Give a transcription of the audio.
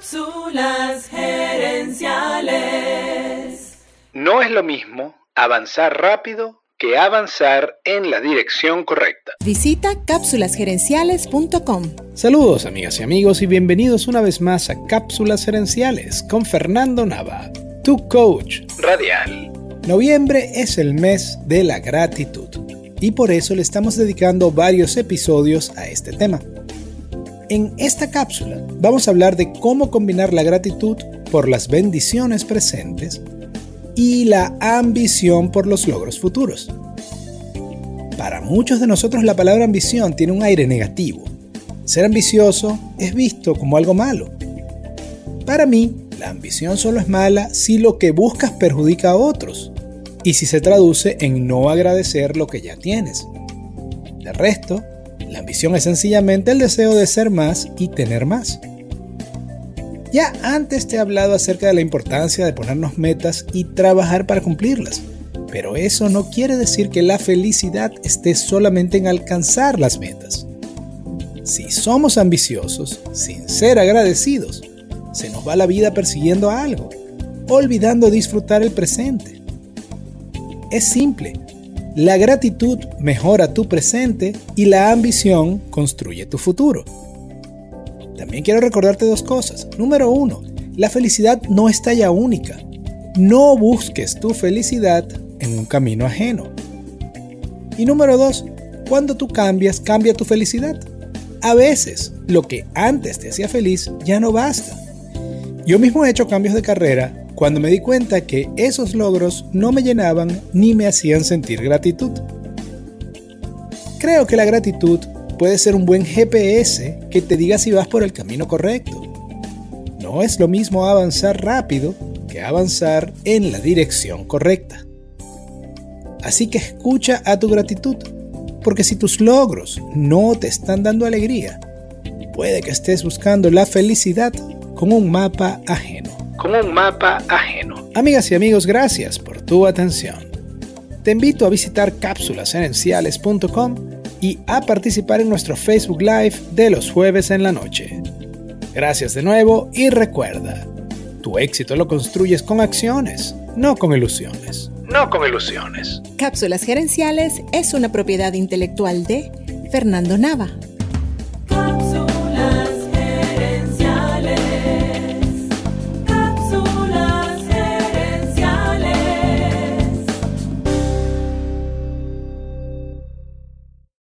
Cápsulas gerenciales. No es lo mismo avanzar rápido que avanzar en la dirección correcta. Visita cápsulasgerenciales.com. Saludos amigas y amigos y bienvenidos una vez más a Cápsulas Gerenciales con Fernando Nava, tu coach Radial. Noviembre es el mes de la gratitud y por eso le estamos dedicando varios episodios a este tema. En esta cápsula vamos a hablar de cómo combinar la gratitud por las bendiciones presentes y la ambición por los logros futuros. Para muchos de nosotros la palabra ambición tiene un aire negativo. Ser ambicioso es visto como algo malo. Para mí, la ambición solo es mala si lo que buscas perjudica a otros y si se traduce en no agradecer lo que ya tienes. De resto, la ambición es sencillamente el deseo de ser más y tener más. Ya antes te he hablado acerca de la importancia de ponernos metas y trabajar para cumplirlas, pero eso no quiere decir que la felicidad esté solamente en alcanzar las metas. Si somos ambiciosos, sin ser agradecidos, se nos va la vida persiguiendo algo, olvidando disfrutar el presente. Es simple, la gratitud mejora tu presente y la ambición construye tu futuro. También quiero recordarte dos cosas. Número uno, la felicidad no es talla única. No busques tu felicidad en un camino ajeno. Y número dos, cuando tú cambias, cambia tu felicidad. A veces, lo que antes te hacía feliz ya no basta. Yo mismo he hecho cambios de carrera cuando me di cuenta que esos logros no me llenaban ni me hacían sentir gratitud. Creo que la gratitud puede ser un buen GPS que te diga si vas por el camino correcto. No es lo mismo avanzar rápido que avanzar en la dirección correcta. Así que escucha a tu gratitud, porque si tus logros no te están dando alegría, puede que estés buscando la felicidad con un mapa ajeno como un mapa ajeno. Amigas y amigos, gracias por tu atención. Te invito a visitar cápsulasgerenciales.com y a participar en nuestro Facebook Live de los jueves en la noche. Gracias de nuevo y recuerda, tu éxito lo construyes con acciones, no con ilusiones. No con ilusiones. Cápsulas Gerenciales es una propiedad intelectual de Fernando Nava.